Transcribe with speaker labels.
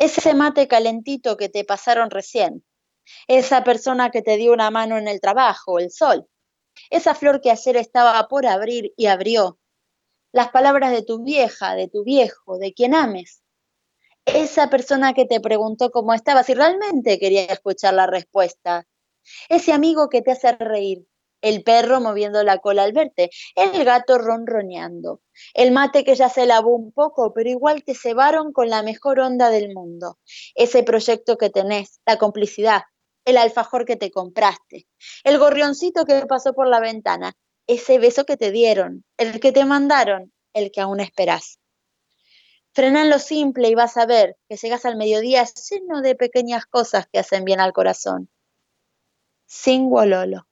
Speaker 1: ese mate calentito que te pasaron recién, esa persona que te dio una mano en el trabajo, el sol, esa flor que ayer estaba por abrir y abrió, las palabras de tu vieja, de tu viejo, de quien ames, esa persona que te preguntó cómo estabas y realmente quería escuchar la respuesta, ese amigo que te hace reír, el perro moviendo la cola al verte, el gato ronroneando, el mate que ya se lavó un poco, pero igual te cebaron con la mejor onda del mundo, ese proyecto que tenés, la complicidad, el alfajor que te compraste, el gorrioncito que pasó por la ventana, ese beso que te dieron, el que te mandaron, el que aún esperás. Frena en lo simple y vas a ver que llegas al mediodía lleno de pequeñas cosas que hacen bien al corazón. Sin Wololo.